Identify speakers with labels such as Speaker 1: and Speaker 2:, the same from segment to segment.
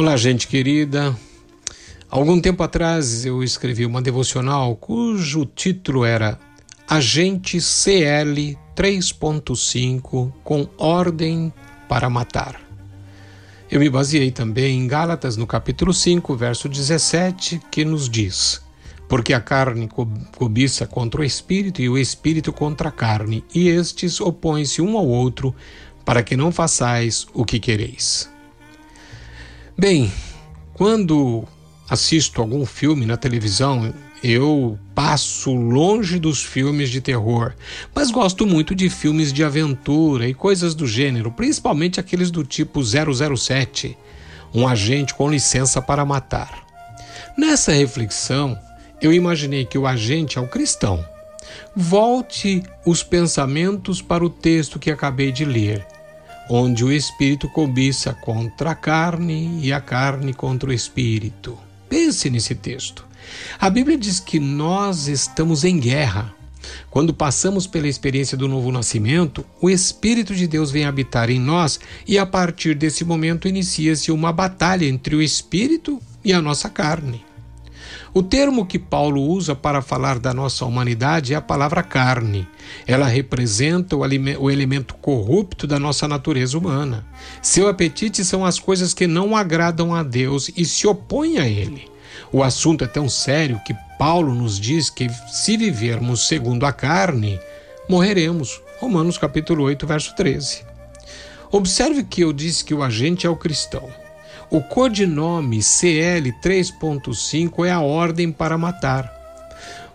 Speaker 1: Olá, gente querida. Algum tempo atrás eu escrevi uma devocional cujo título era Agente CL 3.5 com ordem para matar. Eu me baseei também em Gálatas no capítulo 5, verso 17, que nos diz: Porque a carne cobiça contra o espírito e o espírito contra a carne, e estes opõem-se um ao outro, para que não façais o que quereis. Bem, quando assisto algum filme na televisão, eu passo longe dos filmes de terror, mas gosto muito de filmes de aventura e coisas do gênero, principalmente aqueles do tipo 007, um agente com licença para matar. Nessa reflexão, eu imaginei que o agente é o cristão. Volte os pensamentos para o texto que acabei de ler onde o espírito cobiça contra a carne e a carne contra o espírito. Pense nesse texto. A Bíblia diz que nós estamos em guerra. Quando passamos pela experiência do novo nascimento, o Espírito de Deus vem habitar em nós e a partir desse momento inicia-se uma batalha entre o Espírito e a nossa carne. O termo que Paulo usa para falar da nossa humanidade é a palavra carne. Ela representa o, o elemento corrupto da nossa natureza humana. Seu apetite são as coisas que não agradam a Deus e se opõem a Ele. O assunto é tão sério que Paulo nos diz que se vivermos segundo a carne, morreremos. Romanos capítulo 8, verso 13. Observe que eu disse que o agente é o cristão. O codinome CL 3.5 é a ordem para matar.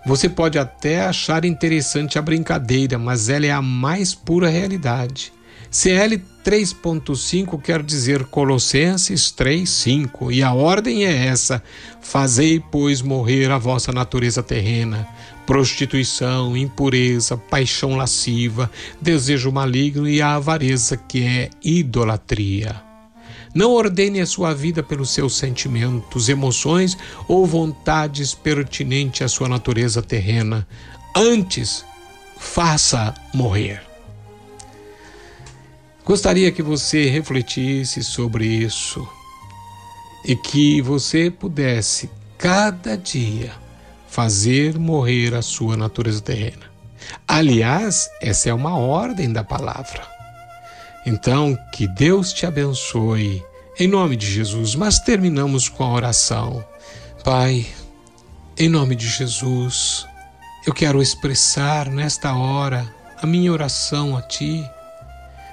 Speaker 1: Você pode até achar interessante a brincadeira, mas ela é a mais pura realidade. CL 3.5 quer dizer Colossenses 3:5 e a ordem é essa: Fazei, pois, morrer a vossa natureza terrena, prostituição, impureza, paixão lasciva, desejo maligno e a avareza, que é idolatria. Não ordene a sua vida pelos seus sentimentos, emoções ou vontades pertinentes à sua natureza terrena. Antes, faça morrer. Gostaria que você refletisse sobre isso e que você pudesse, cada dia, fazer morrer a sua natureza terrena. Aliás, essa é uma ordem da palavra. Então, que Deus te abençoe, em nome de Jesus. Mas terminamos com a oração. Pai, em nome de Jesus, eu quero expressar nesta hora a minha oração a Ti,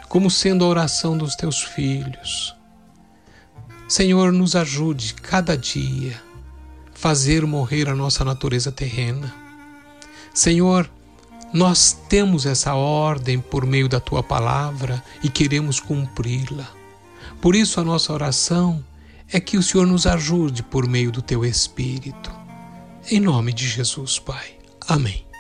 Speaker 1: como sendo a oração dos Teus filhos. Senhor, nos ajude cada dia fazer morrer a nossa natureza terrena. Senhor, nós temos essa ordem por meio da tua palavra e queremos cumpri-la. Por isso, a nossa oração é que o Senhor nos ajude por meio do teu Espírito. Em nome de Jesus, Pai. Amém.